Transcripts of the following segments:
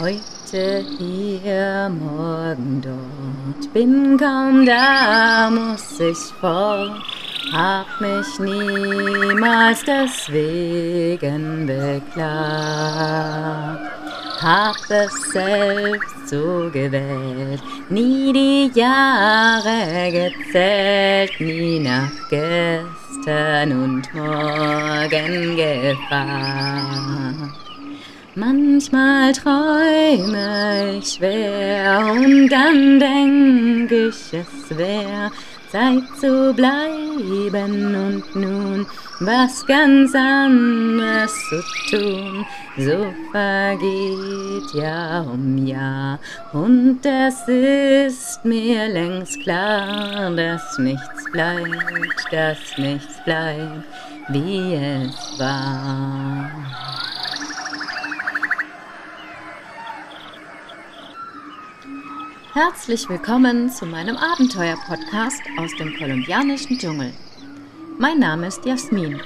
Heute hier, morgen dort, bin kaum da, muss ich fort, hab mich niemals deswegen beklagt, hab es selbst so gewählt, nie die Jahre gezählt, nie nach gestern und morgen gefragt. Manchmal träume ich schwer und dann denk ich, es wär Zeit zu bleiben und nun was ganz anderes zu tun. So vergeht Jahr um Jahr und es ist mir längst klar, dass nichts bleibt, dass nichts bleibt, wie es war. Herzlich willkommen zu meinem Abenteuer-Podcast aus dem kolumbianischen Dschungel. Mein Name ist Jasmin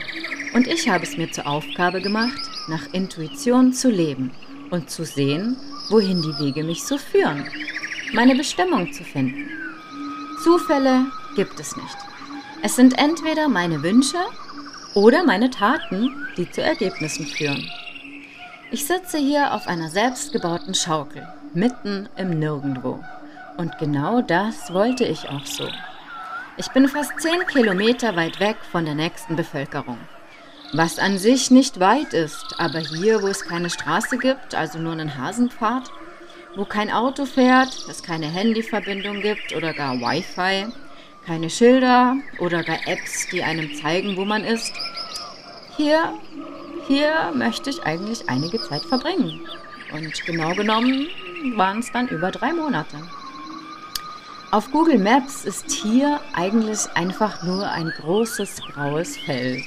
und ich habe es mir zur Aufgabe gemacht, nach Intuition zu leben und zu sehen, wohin die Wege mich so führen, meine Bestimmung zu finden. Zufälle gibt es nicht. Es sind entweder meine Wünsche oder meine Taten, die zu Ergebnissen führen. Ich sitze hier auf einer selbstgebauten Schaukel, mitten im Nirgendwo. Und genau das wollte ich auch so. Ich bin fast zehn Kilometer weit weg von der nächsten Bevölkerung. Was an sich nicht weit ist, aber hier, wo es keine Straße gibt, also nur einen Hasenpfad, wo kein Auto fährt, es keine Handyverbindung gibt oder gar Wi-Fi, keine Schilder oder gar Apps, die einem zeigen, wo man ist. Hier, hier möchte ich eigentlich einige Zeit verbringen. Und genau genommen waren es dann über drei Monate. Auf Google Maps ist hier eigentlich einfach nur ein großes graues Feld.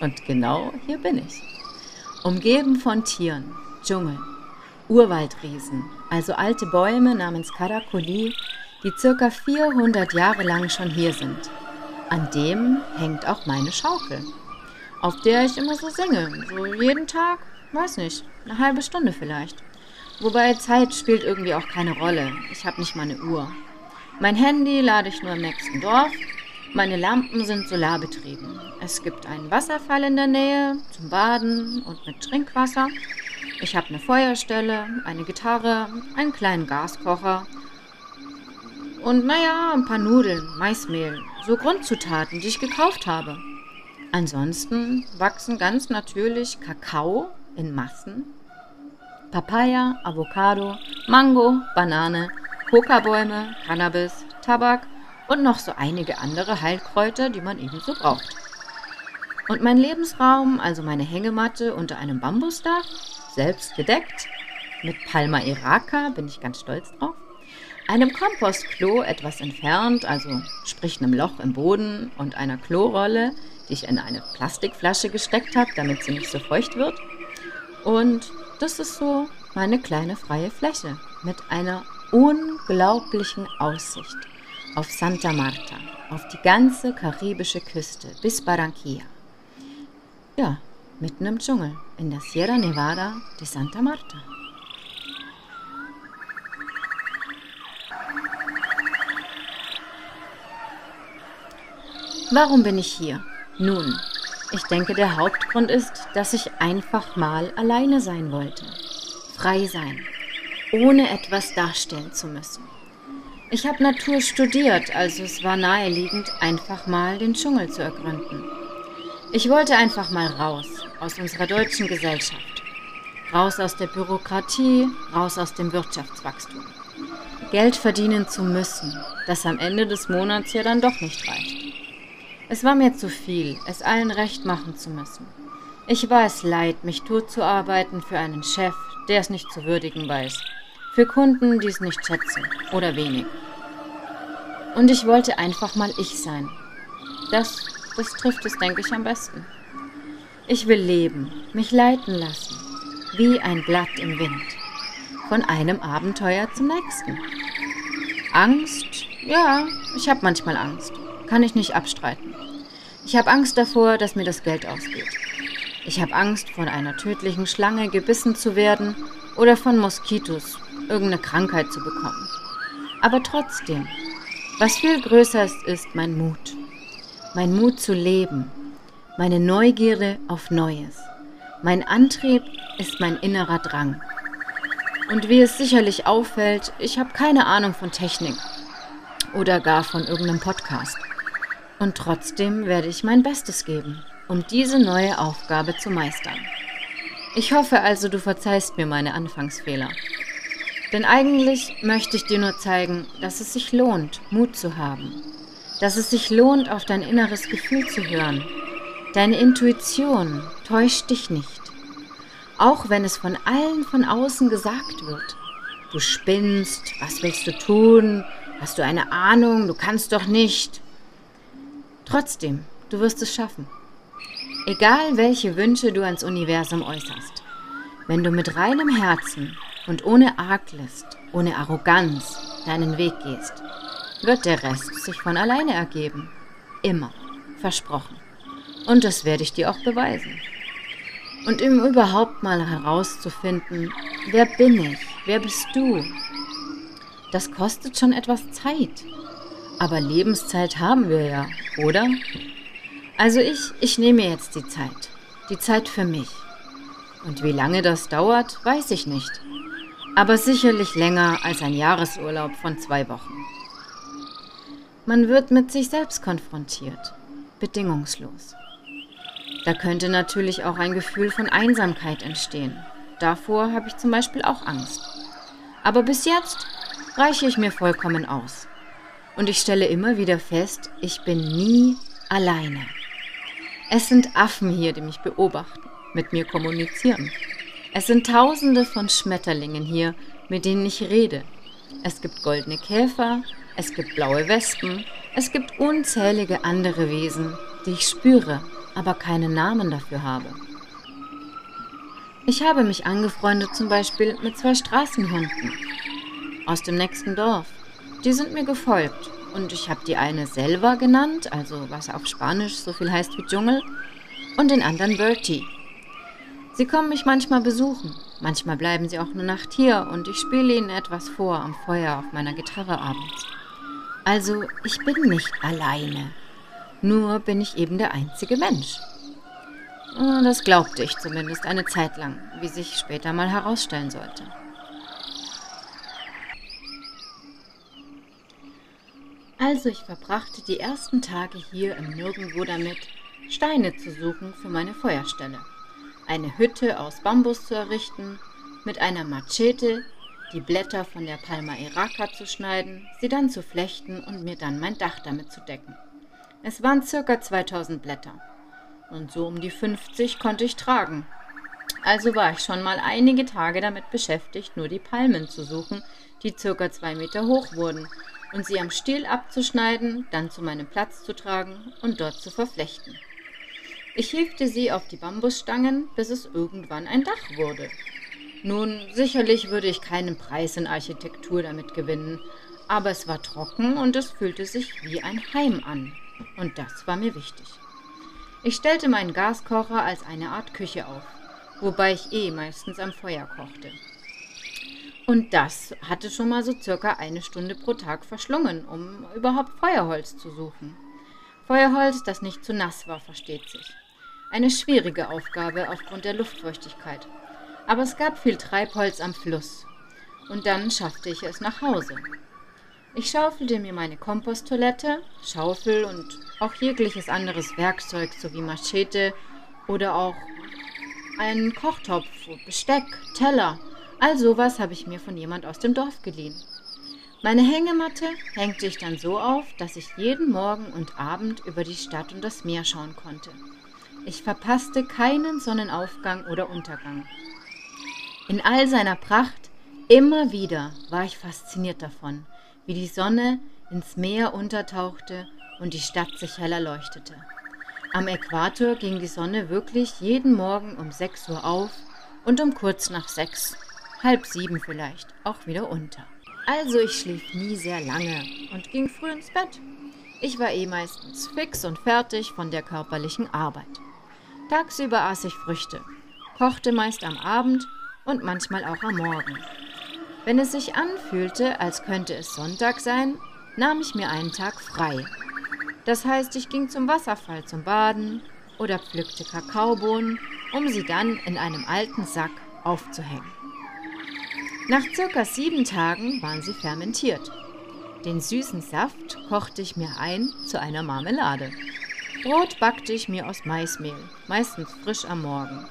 Und genau hier bin ich. Umgeben von Tieren, Dschungel, Urwaldriesen, also alte Bäume namens Karakuli, die circa 400 Jahre lang schon hier sind. An dem hängt auch meine Schaukel, auf der ich immer so singe, so jeden Tag, weiß nicht, eine halbe Stunde vielleicht. Wobei Zeit spielt irgendwie auch keine Rolle. Ich habe nicht mal eine Uhr. Mein Handy lade ich nur im nächsten Dorf. Meine Lampen sind solarbetrieben. Es gibt einen Wasserfall in der Nähe zum Baden und mit Trinkwasser. Ich habe eine Feuerstelle, eine Gitarre, einen kleinen Gaskocher und naja, ein paar Nudeln, Maismehl, so Grundzutaten, die ich gekauft habe. Ansonsten wachsen ganz natürlich Kakao in Massen, Papaya, Avocado, Mango, Banane, Kokabäume, Cannabis, Tabak und noch so einige andere Heilkräuter, die man ebenso braucht. Und mein Lebensraum, also meine Hängematte unter einem Bambusdach, selbst gedeckt, mit Palma Iraca, bin ich ganz stolz drauf, einem Kompostklo etwas entfernt, also sprich einem Loch im Boden und einer Klorolle, die ich in eine Plastikflasche gesteckt habe, damit sie nicht so feucht wird. Und das ist so meine kleine freie Fläche mit einer unglaublichen Aussicht auf Santa Marta, auf die ganze karibische Küste bis Barranquilla. Ja, mitten im Dschungel, in der Sierra Nevada de Santa Marta. Warum bin ich hier? Nun, ich denke, der Hauptgrund ist, dass ich einfach mal alleine sein wollte. Frei sein, ohne etwas darstellen zu müssen. Ich habe Natur studiert, also es war naheliegend, einfach mal den Dschungel zu ergründen. Ich wollte einfach mal raus aus unserer deutschen Gesellschaft. Raus aus der Bürokratie, raus aus dem Wirtschaftswachstum. Geld verdienen zu müssen, das am Ende des Monats ja dann doch nicht reicht. Es war mir zu viel, es allen recht machen zu müssen. Ich war es leid, mich totzuarbeiten für einen Chef, der es nicht zu würdigen weiß für Kunden, die es nicht schätzen oder wenig. Und ich wollte einfach mal ich sein. Das, das trifft es, denke ich, am besten. Ich will leben, mich leiten lassen, wie ein Blatt im Wind, von einem Abenteuer zum nächsten. Angst? Ja, ich habe manchmal Angst. Kann ich nicht abstreiten. Ich habe Angst davor, dass mir das Geld ausgeht. Ich habe Angst, von einer tödlichen Schlange gebissen zu werden oder von Moskitos irgendeine Krankheit zu bekommen. Aber trotzdem, was viel größer ist, ist mein Mut. Mein Mut zu leben, meine Neugierde auf Neues. Mein Antrieb ist mein innerer Drang. Und wie es sicherlich auffällt, ich habe keine Ahnung von Technik oder gar von irgendeinem Podcast. Und trotzdem werde ich mein Bestes geben, um diese neue Aufgabe zu meistern. Ich hoffe also, du verzeihst mir meine Anfangsfehler. Denn eigentlich möchte ich dir nur zeigen, dass es sich lohnt, Mut zu haben. Dass es sich lohnt, auf dein inneres Gefühl zu hören. Deine Intuition täuscht dich nicht. Auch wenn es von allen von außen gesagt wird. Du spinnst, was willst du tun? Hast du eine Ahnung? Du kannst doch nicht. Trotzdem, du wirst es schaffen. Egal welche Wünsche du ans Universum äußerst. Wenn du mit reinem Herzen und ohne Arglist, ohne Arroganz deinen Weg gehst, wird der Rest sich von alleine ergeben. Immer. Versprochen. Und das werde ich dir auch beweisen. Und um überhaupt mal herauszufinden, wer bin ich, wer bist du, das kostet schon etwas Zeit. Aber Lebenszeit haben wir ja, oder? Also ich, ich nehme jetzt die Zeit. Die Zeit für mich. Und wie lange das dauert, weiß ich nicht aber sicherlich länger als ein Jahresurlaub von zwei Wochen. Man wird mit sich selbst konfrontiert, bedingungslos. Da könnte natürlich auch ein Gefühl von Einsamkeit entstehen. Davor habe ich zum Beispiel auch Angst. Aber bis jetzt reiche ich mir vollkommen aus. Und ich stelle immer wieder fest, ich bin nie alleine. Es sind Affen hier, die mich beobachten, mit mir kommunizieren. Es sind tausende von Schmetterlingen hier, mit denen ich rede. Es gibt goldene Käfer, es gibt blaue Wespen, es gibt unzählige andere Wesen, die ich spüre, aber keinen Namen dafür habe. Ich habe mich angefreundet zum Beispiel mit zwei Straßenhunden aus dem nächsten Dorf. Die sind mir gefolgt und ich habe die eine Selva genannt, also was auf Spanisch so viel heißt wie Dschungel, und den anderen Bertie. Sie kommen mich manchmal besuchen. Manchmal bleiben sie auch eine Nacht hier und ich spiele ihnen etwas vor am Feuer auf meiner Gitarre abends. Also, ich bin nicht alleine. Nur bin ich eben der einzige Mensch. Oh, das glaubte ich zumindest eine Zeit lang, wie sich später mal herausstellen sollte. Also ich verbrachte die ersten Tage hier im Nirgendwo damit, Steine zu suchen für meine Feuerstelle eine Hütte aus Bambus zu errichten, mit einer Machete die Blätter von der Palma Iraca zu schneiden, sie dann zu flechten und mir dann mein Dach damit zu decken. Es waren circa 2000 Blätter. Und so um die 50 konnte ich tragen. Also war ich schon mal einige Tage damit beschäftigt, nur die Palmen zu suchen, die circa zwei Meter hoch wurden, und sie am Stiel abzuschneiden, dann zu meinem Platz zu tragen und dort zu verflechten. Ich hiefte sie auf die Bambusstangen, bis es irgendwann ein Dach wurde. Nun, sicherlich würde ich keinen Preis in Architektur damit gewinnen, aber es war trocken und es fühlte sich wie ein Heim an. Und das war mir wichtig. Ich stellte meinen Gaskocher als eine Art Küche auf, wobei ich eh meistens am Feuer kochte. Und das hatte schon mal so circa eine Stunde pro Tag verschlungen, um überhaupt Feuerholz zu suchen. Feuerholz, das nicht zu nass war, versteht sich. Eine schwierige Aufgabe aufgrund der Luftfeuchtigkeit. Aber es gab viel Treibholz am Fluss. Und dann schaffte ich es nach Hause. Ich schaufelte mir meine Komposttoilette, Schaufel und auch jegliches anderes Werkzeug sowie Machete oder auch einen Kochtopf, Besteck, Teller. All sowas habe ich mir von jemand aus dem Dorf geliehen. Meine Hängematte hängte ich dann so auf, dass ich jeden Morgen und Abend über die Stadt und das Meer schauen konnte. Ich verpasste keinen Sonnenaufgang oder Untergang. In all seiner Pracht, immer wieder war ich fasziniert davon, wie die Sonne ins Meer untertauchte und die Stadt sich heller leuchtete. Am Äquator ging die Sonne wirklich jeden Morgen um 6 Uhr auf und um kurz nach sechs, halb sieben vielleicht, auch wieder unter. Also ich schlief nie sehr lange und ging früh ins Bett. Ich war eh meistens fix und fertig von der körperlichen Arbeit. Tagsüber aß ich Früchte, kochte meist am Abend und manchmal auch am Morgen. Wenn es sich anfühlte, als könnte es Sonntag sein, nahm ich mir einen Tag frei. Das heißt, ich ging zum Wasserfall zum Baden oder pflückte Kakaobohnen, um sie dann in einem alten Sack aufzuhängen. Nach circa sieben Tagen waren sie fermentiert. Den süßen Saft kochte ich mir ein zu einer Marmelade. Brot backte ich mir aus Maismehl, meistens frisch am Morgen.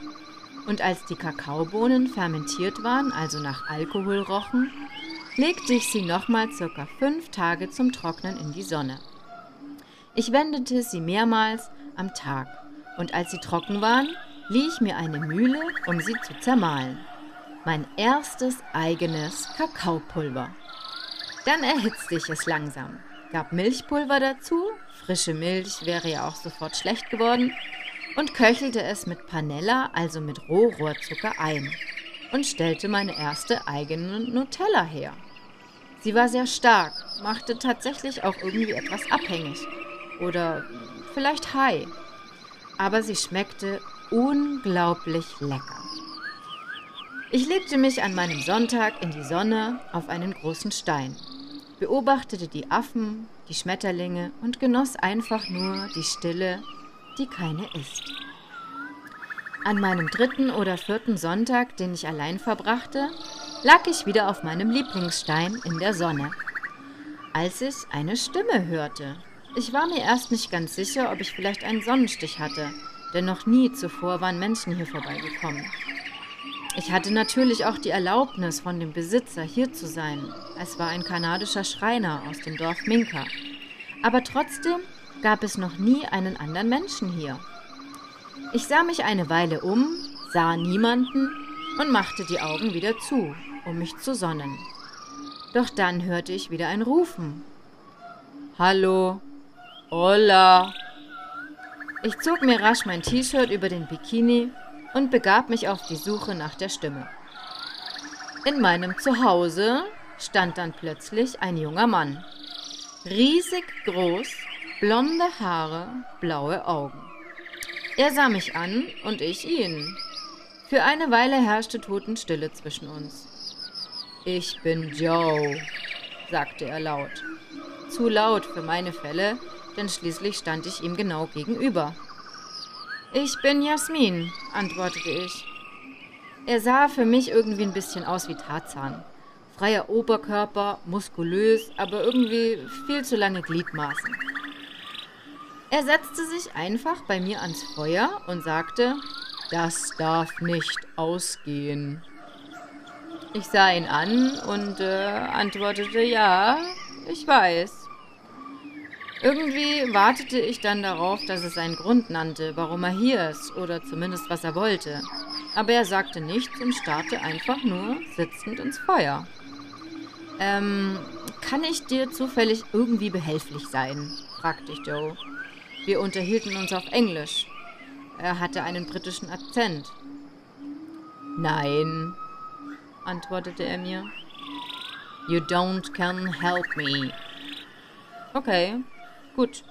Und als die Kakaobohnen fermentiert waren, also nach Alkohol rochen, legte ich sie nochmal circa fünf Tage zum Trocknen in die Sonne. Ich wendete sie mehrmals am Tag und als sie trocken waren, lieh ich mir eine Mühle, um sie zu zermahlen. Mein erstes eigenes Kakaopulver. Dann erhitzte ich es langsam, gab Milchpulver dazu Frische Milch wäre ja auch sofort schlecht geworden und köchelte es mit Panella, also mit Rohrohrzucker, ein und stellte meine erste eigene Nutella her. Sie war sehr stark, machte tatsächlich auch irgendwie etwas abhängig oder vielleicht high, aber sie schmeckte unglaublich lecker. Ich legte mich an meinem Sonntag in die Sonne auf einen großen Stein, beobachtete die Affen, die Schmetterlinge und genoss einfach nur die Stille, die keine ist. An meinem dritten oder vierten Sonntag, den ich allein verbrachte, lag ich wieder auf meinem Lieblingsstein in der Sonne, als ich eine Stimme hörte. Ich war mir erst nicht ganz sicher, ob ich vielleicht einen Sonnenstich hatte, denn noch nie zuvor waren Menschen hier vorbeigekommen. Ich hatte natürlich auch die Erlaubnis von dem Besitzer, hier zu sein. Es war ein kanadischer Schreiner aus dem Dorf Minka. Aber trotzdem gab es noch nie einen anderen Menschen hier. Ich sah mich eine Weile um, sah niemanden und machte die Augen wieder zu, um mich zu sonnen. Doch dann hörte ich wieder ein Rufen. Hallo, hola. Ich zog mir rasch mein T-Shirt über den Bikini und begab mich auf die Suche nach der Stimme. In meinem Zuhause stand dann plötzlich ein junger Mann. Riesig groß, blonde Haare, blaue Augen. Er sah mich an und ich ihn. Für eine Weile herrschte Totenstille zwischen uns. Ich bin Joe, sagte er laut. Zu laut für meine Fälle, denn schließlich stand ich ihm genau gegenüber. Ich bin Jasmin, antwortete ich. Er sah für mich irgendwie ein bisschen aus wie Tarzan. Freier Oberkörper, muskulös, aber irgendwie viel zu lange Gliedmaßen. Er setzte sich einfach bei mir ans Feuer und sagte, das darf nicht ausgehen. Ich sah ihn an und äh, antwortete, ja, ich weiß. Irgendwie wartete ich dann darauf, dass es einen Grund nannte, warum er hier ist, oder zumindest was er wollte. Aber er sagte nichts und starrte einfach nur sitzend ins Feuer. Ähm, kann ich dir zufällig irgendwie behilflich sein? fragte ich Joe. Wir unterhielten uns auf Englisch. Er hatte einen britischen Akzent. Nein, antwortete er mir. You don't can help me. Okay, Gut.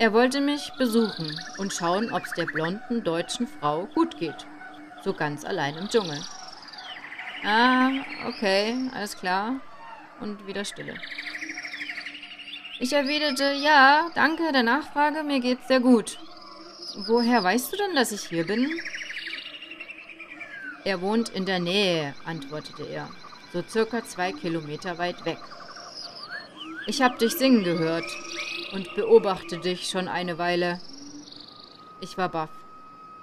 Er wollte mich besuchen und schauen, ob es der blonden deutschen Frau gut geht. So ganz allein im Dschungel. Ah, okay, alles klar. Und wieder Stille. Ich erwiderte, ja, danke der Nachfrage, mir geht's sehr gut. Woher weißt du denn, dass ich hier bin? Er wohnt in der Nähe, antwortete er, so circa zwei Kilometer weit weg. Ich hab dich singen gehört und beobachte dich schon eine Weile. Ich war baff.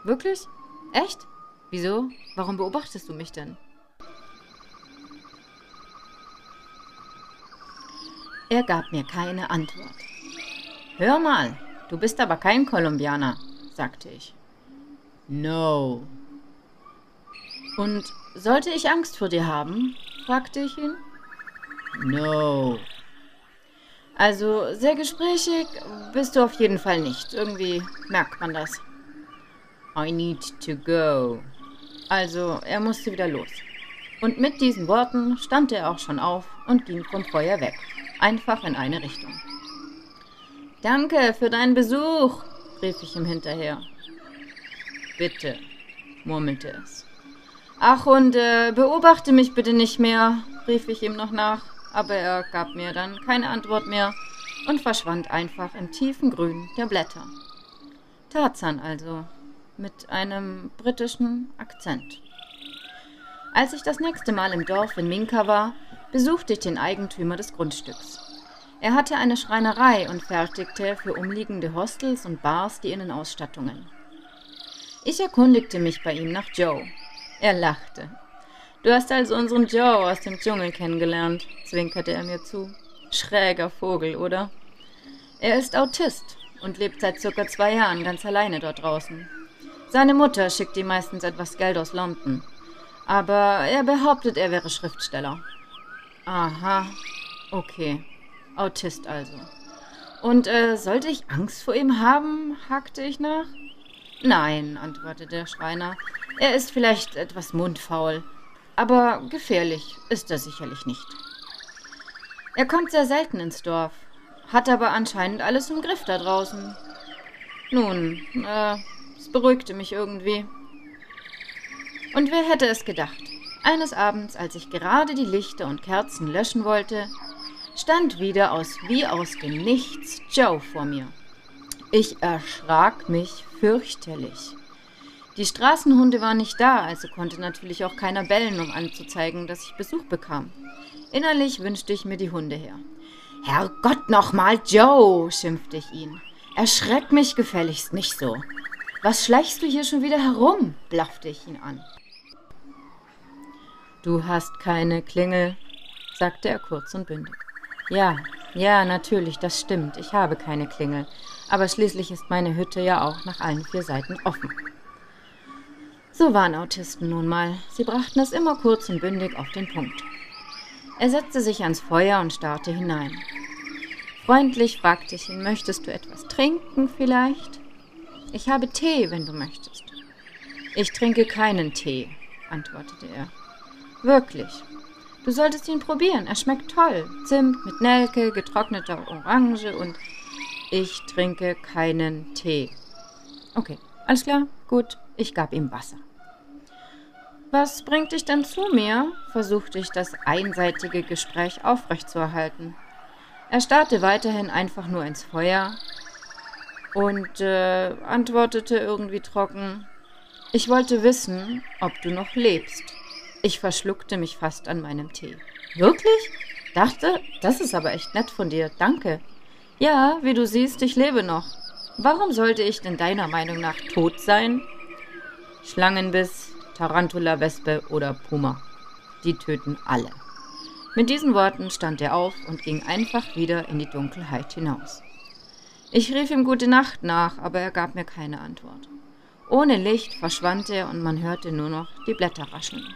Wirklich? Echt? Wieso? Warum beobachtest du mich denn? Er gab mir keine Antwort. Hör mal, du bist aber kein Kolumbianer, sagte ich. No. Und sollte ich Angst vor dir haben? fragte ich ihn. No. Also sehr gesprächig bist du auf jeden Fall nicht. Irgendwie merkt man das. I need to go. Also er musste wieder los. Und mit diesen Worten stand er auch schon auf und ging vom Feuer weg. Einfach in eine Richtung. Danke für deinen Besuch, rief ich ihm hinterher. Bitte, murmelte es. Ach, und äh, beobachte mich bitte nicht mehr, rief ich ihm noch nach, aber er gab mir dann keine Antwort mehr und verschwand einfach im tiefen Grün der Blätter. Tarzan also, mit einem britischen Akzent. Als ich das nächste Mal im Dorf in Minka war, besuchte ich den Eigentümer des Grundstücks. Er hatte eine Schreinerei und fertigte für umliegende Hostels und Bars die Innenausstattungen. Ich erkundigte mich bei ihm nach Joe. Er lachte. Du hast also unseren Joe aus dem Dschungel kennengelernt, zwinkerte er mir zu. Schräger Vogel, oder? Er ist Autist und lebt seit circa zwei Jahren ganz alleine dort draußen. Seine Mutter schickt ihm meistens etwas Geld aus London. Aber er behauptet, er wäre Schriftsteller. Aha, okay. Autist also. Und äh, sollte ich Angst vor ihm haben? hakte ich nach. Nein, antwortete der Schreiner. Er ist vielleicht etwas mundfaul, aber gefährlich ist er sicherlich nicht. Er kommt sehr selten ins Dorf, hat aber anscheinend alles im Griff da draußen. Nun, äh, es beruhigte mich irgendwie. Und wer hätte es gedacht? Eines Abends, als ich gerade die Lichter und Kerzen löschen wollte, stand wieder aus wie aus dem Nichts Joe vor mir. Ich erschrak mich fürchterlich. Die Straßenhunde waren nicht da, also konnte natürlich auch keiner bellen, um anzuzeigen, dass ich Besuch bekam. Innerlich wünschte ich mir die Hunde her. Herrgott nochmal, Joe, schimpfte ich ihn. Erschreck mich gefälligst nicht so. Was schleichst du hier schon wieder herum? blaffte ich ihn an. Du hast keine Klingel, sagte er kurz und bündig. Ja, ja, natürlich, das stimmt. Ich habe keine Klingel. Aber schließlich ist meine Hütte ja auch nach allen vier Seiten offen. So waren Autisten nun mal. Sie brachten es immer kurz und bündig auf den Punkt. Er setzte sich ans Feuer und starrte hinein. Freundlich fragte ich ihn, möchtest du etwas trinken vielleicht? Ich habe Tee, wenn du möchtest. Ich trinke keinen Tee, antwortete er. Wirklich, Du solltest ihn probieren. Er schmeckt toll. Zimt mit Nelke, getrockneter Orange und ich trinke keinen Tee. Okay, alles klar? Gut, ich gab ihm Wasser. Was bringt dich denn zu mir? versuchte ich das einseitige Gespräch aufrechtzuerhalten. Er starrte weiterhin einfach nur ins Feuer und äh, antwortete irgendwie trocken, ich wollte wissen, ob du noch lebst. Ich verschluckte mich fast an meinem Tee. Wirklich? Dachte, das ist aber echt nett von dir. Danke. Ja, wie du siehst, ich lebe noch. Warum sollte ich denn deiner Meinung nach tot sein? Schlangenbiss, Tarantula, Wespe oder Puma. Die töten alle. Mit diesen Worten stand er auf und ging einfach wieder in die Dunkelheit hinaus. Ich rief ihm gute Nacht nach, aber er gab mir keine Antwort. Ohne Licht verschwand er und man hörte nur noch die Blätter rascheln.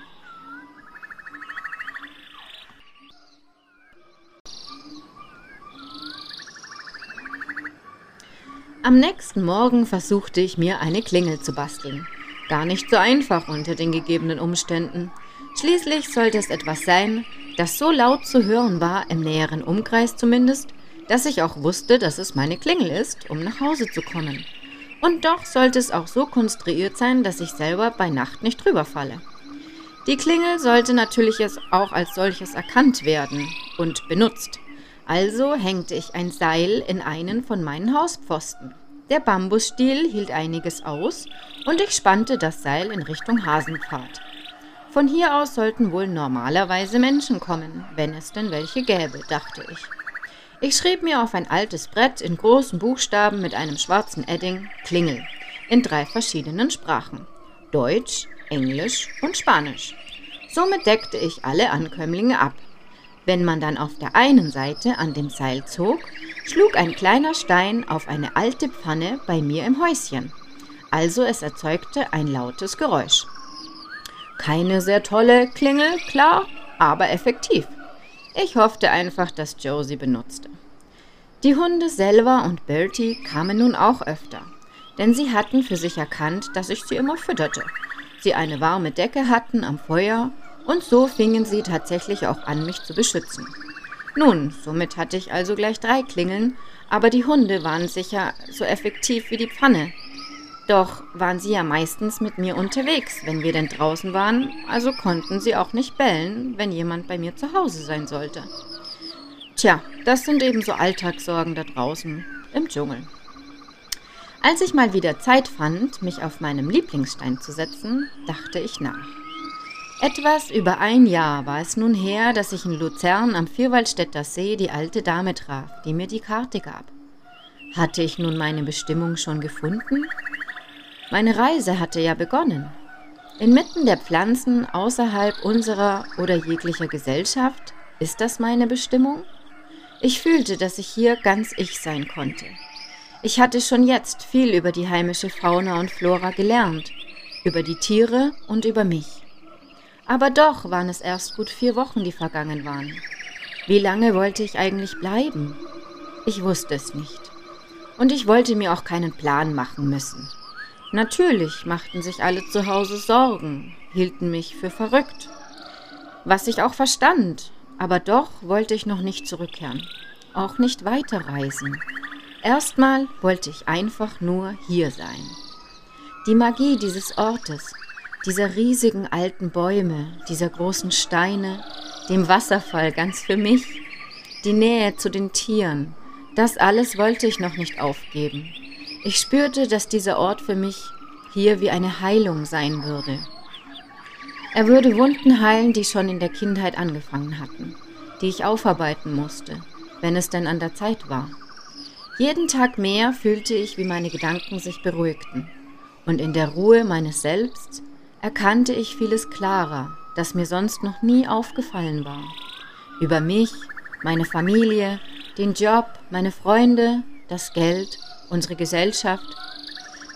Am nächsten Morgen versuchte ich mir eine Klingel zu basteln. Gar nicht so einfach unter den gegebenen Umständen. Schließlich sollte es etwas sein, das so laut zu hören war, im näheren Umkreis zumindest, dass ich auch wusste, dass es meine Klingel ist, um nach Hause zu kommen. Und doch sollte es auch so konstruiert sein, dass ich selber bei Nacht nicht drüber falle. Die Klingel sollte natürlich auch als solches erkannt werden und benutzt. Also hängte ich ein Seil in einen von meinen Hauspfosten. Der Bambusstiel hielt einiges aus und ich spannte das Seil in Richtung Hasenpfad. Von hier aus sollten wohl normalerweise Menschen kommen, wenn es denn welche gäbe, dachte ich. Ich schrieb mir auf ein altes Brett in großen Buchstaben mit einem schwarzen Edding Klingel in drei verschiedenen Sprachen Deutsch, Englisch und Spanisch. Somit deckte ich alle Ankömmlinge ab, wenn man dann auf der einen Seite an dem Seil zog, schlug ein kleiner Stein auf eine alte Pfanne bei mir im Häuschen. Also es erzeugte ein lautes Geräusch. Keine sehr tolle Klingel, klar, aber effektiv. Ich hoffte einfach, dass Joe sie benutzte. Die Hunde Selva und Bertie kamen nun auch öfter, denn sie hatten für sich erkannt, dass ich sie immer fütterte. Sie eine warme Decke hatten am Feuer und so fingen sie tatsächlich auch an, mich zu beschützen. Nun, somit hatte ich also gleich drei Klingeln, aber die Hunde waren sicher so effektiv wie die Pfanne. Doch waren sie ja meistens mit mir unterwegs, wenn wir denn draußen waren, also konnten sie auch nicht bellen, wenn jemand bei mir zu Hause sein sollte. Tja, das sind eben so Alltagssorgen da draußen im Dschungel. Als ich mal wieder Zeit fand, mich auf meinem Lieblingsstein zu setzen, dachte ich nach. Etwas über ein Jahr war es nun her, dass ich in Luzern am Vierwaldstätter See die alte Dame traf, die mir die Karte gab. Hatte ich nun meine Bestimmung schon gefunden? Meine Reise hatte ja begonnen. Inmitten der Pflanzen außerhalb unserer oder jeglicher Gesellschaft, ist das meine Bestimmung? Ich fühlte, dass ich hier ganz ich sein konnte. Ich hatte schon jetzt viel über die heimische Fauna und Flora gelernt, über die Tiere und über mich. Aber doch waren es erst gut vier Wochen, die vergangen waren. Wie lange wollte ich eigentlich bleiben? Ich wusste es nicht. Und ich wollte mir auch keinen Plan machen müssen. Natürlich machten sich alle zu Hause Sorgen, hielten mich für verrückt. Was ich auch verstand, aber doch wollte ich noch nicht zurückkehren, auch nicht weiterreisen. Erstmal wollte ich einfach nur hier sein. Die Magie dieses Ortes, dieser riesigen alten Bäume, dieser großen Steine, dem Wasserfall ganz für mich, die Nähe zu den Tieren, das alles wollte ich noch nicht aufgeben. Ich spürte, dass dieser Ort für mich hier wie eine Heilung sein würde. Er würde Wunden heilen, die schon in der Kindheit angefangen hatten, die ich aufarbeiten musste, wenn es denn an der Zeit war. Jeden Tag mehr fühlte ich, wie meine Gedanken sich beruhigten, und in der Ruhe meines Selbst erkannte ich vieles klarer, das mir sonst noch nie aufgefallen war. Über mich, meine Familie, den Job, meine Freunde, das Geld unsere Gesellschaft.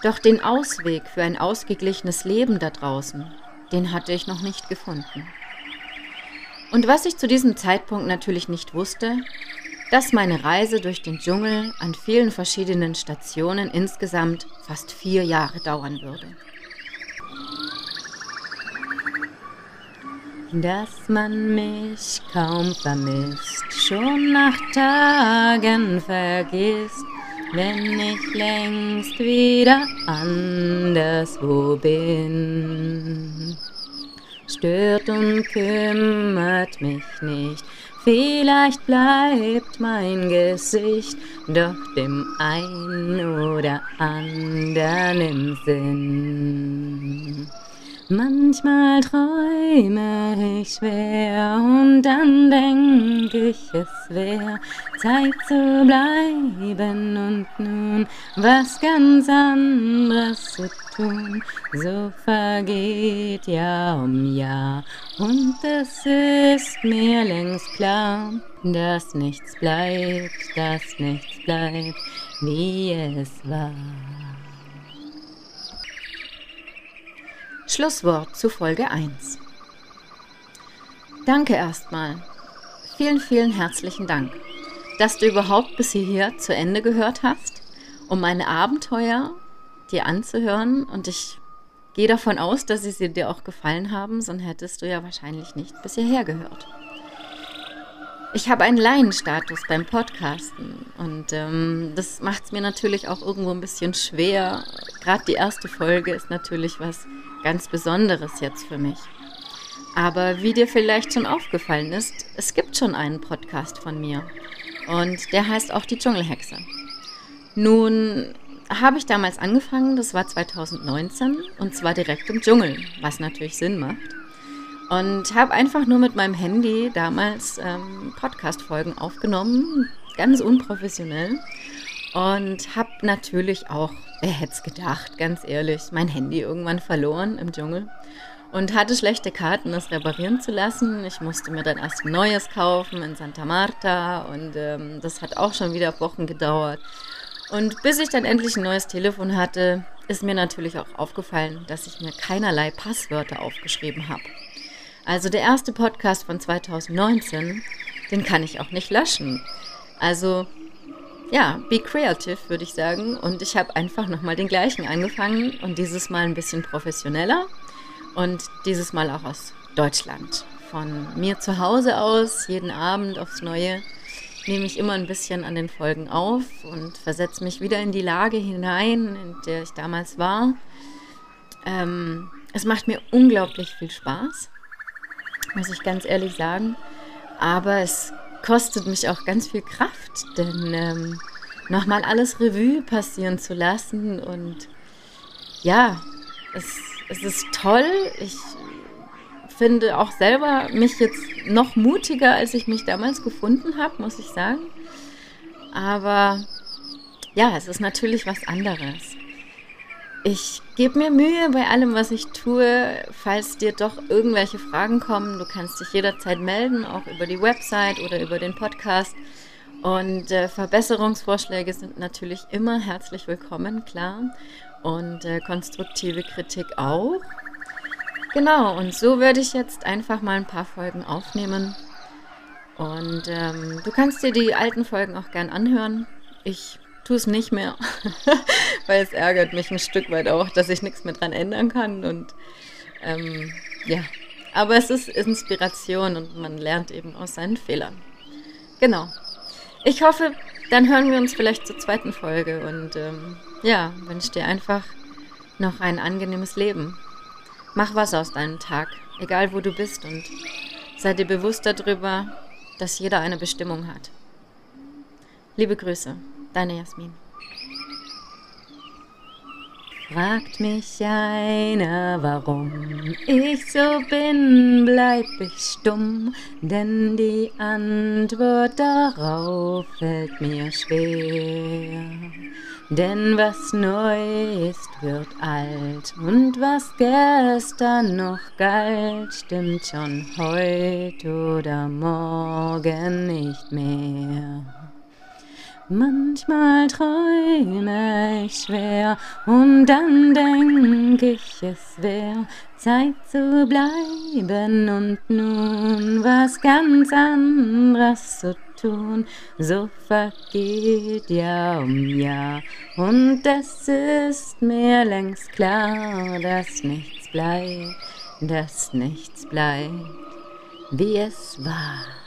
Doch den Ausweg für ein ausgeglichenes Leben da draußen, den hatte ich noch nicht gefunden. Und was ich zu diesem Zeitpunkt natürlich nicht wusste, dass meine Reise durch den Dschungel an vielen verschiedenen Stationen insgesamt fast vier Jahre dauern würde. Dass man mich kaum vermisst, schon nach Tagen vergisst, wenn ich längst wieder anderswo bin. Stört und kümmert mich nicht, vielleicht bleibt mein Gesicht doch dem einen oder anderen im Sinn. Manchmal träume ich schwer und dann denk ich, es wär Zeit zu bleiben und nun was ganz anderes zu tun. So vergeht Jahr um Jahr und es ist mir längst klar, dass nichts bleibt, dass nichts bleibt, wie es war. Schlusswort zu Folge 1. Danke erstmal. Vielen, vielen herzlichen Dank, dass du überhaupt bis hierher zu Ende gehört hast, um meine Abenteuer dir anzuhören. Und ich gehe davon aus, dass sie dir auch gefallen haben, sonst hättest du ja wahrscheinlich nicht bis hierher gehört. Ich habe einen Laienstatus beim Podcasten und ähm, das macht es mir natürlich auch irgendwo ein bisschen schwer. Gerade die erste Folge ist natürlich was ganz Besonderes jetzt für mich. Aber wie dir vielleicht schon aufgefallen ist, es gibt schon einen Podcast von mir. Und der heißt auch die Dschungelhexe. Nun habe ich damals angefangen, das war 2019, und zwar direkt im Dschungel, was natürlich Sinn macht. Und habe einfach nur mit meinem Handy damals ähm, Podcast-Folgen aufgenommen, ganz unprofessionell. Und habe natürlich auch Wer hätte es gedacht, ganz ehrlich, mein Handy irgendwann verloren im Dschungel und hatte schlechte Karten, das reparieren zu lassen. Ich musste mir dann erst ein neues kaufen in Santa Marta und ähm, das hat auch schon wieder Wochen gedauert. Und bis ich dann endlich ein neues Telefon hatte, ist mir natürlich auch aufgefallen, dass ich mir keinerlei Passwörter aufgeschrieben habe. Also der erste Podcast von 2019, den kann ich auch nicht löschen. Also ja, be creative, würde ich sagen. Und ich habe einfach nochmal den gleichen angefangen und dieses Mal ein bisschen professioneller und dieses Mal auch aus Deutschland. Von mir zu Hause aus, jeden Abend aufs Neue, nehme ich immer ein bisschen an den Folgen auf und versetze mich wieder in die Lage hinein, in der ich damals war. Ähm, es macht mir unglaublich viel Spaß, muss ich ganz ehrlich sagen. Aber es kostet mich auch ganz viel Kraft, denn ähm, nochmal alles Revue passieren zu lassen und ja, es, es ist toll. Ich finde auch selber mich jetzt noch mutiger, als ich mich damals gefunden habe, muss ich sagen. Aber ja, es ist natürlich was anderes. Ich gebe mir Mühe bei allem, was ich tue. Falls dir doch irgendwelche Fragen kommen, du kannst dich jederzeit melden, auch über die Website oder über den Podcast. Und äh, Verbesserungsvorschläge sind natürlich immer herzlich willkommen, klar. Und äh, konstruktive Kritik auch. Genau, und so werde ich jetzt einfach mal ein paar Folgen aufnehmen. Und ähm, du kannst dir die alten Folgen auch gern anhören. Ich tue es nicht mehr, weil es ärgert mich ein Stück weit auch, dass ich nichts mehr dran ändern kann. Und ähm, ja, aber es ist Inspiration und man lernt eben aus seinen Fehlern. Genau. Ich hoffe, dann hören wir uns vielleicht zur zweiten Folge und ähm, ja, wünsche dir einfach noch ein angenehmes Leben. Mach was aus deinem Tag, egal wo du bist und sei dir bewusst darüber, dass jeder eine Bestimmung hat. Liebe Grüße. Deine Jasmin. Fragt mich einer, warum ich so bin, bleib ich stumm, denn die Antwort darauf fällt mir schwer. Denn was neu ist, wird alt, und was gestern noch galt, stimmt schon heute oder morgen nicht mehr. Manchmal träume ich schwer und dann denk ich, es wär Zeit zu bleiben und nun was ganz anderes zu tun. So vergeht Jahr um Jahr und es ist mir längst klar, dass nichts bleibt, dass nichts bleibt, wie es war.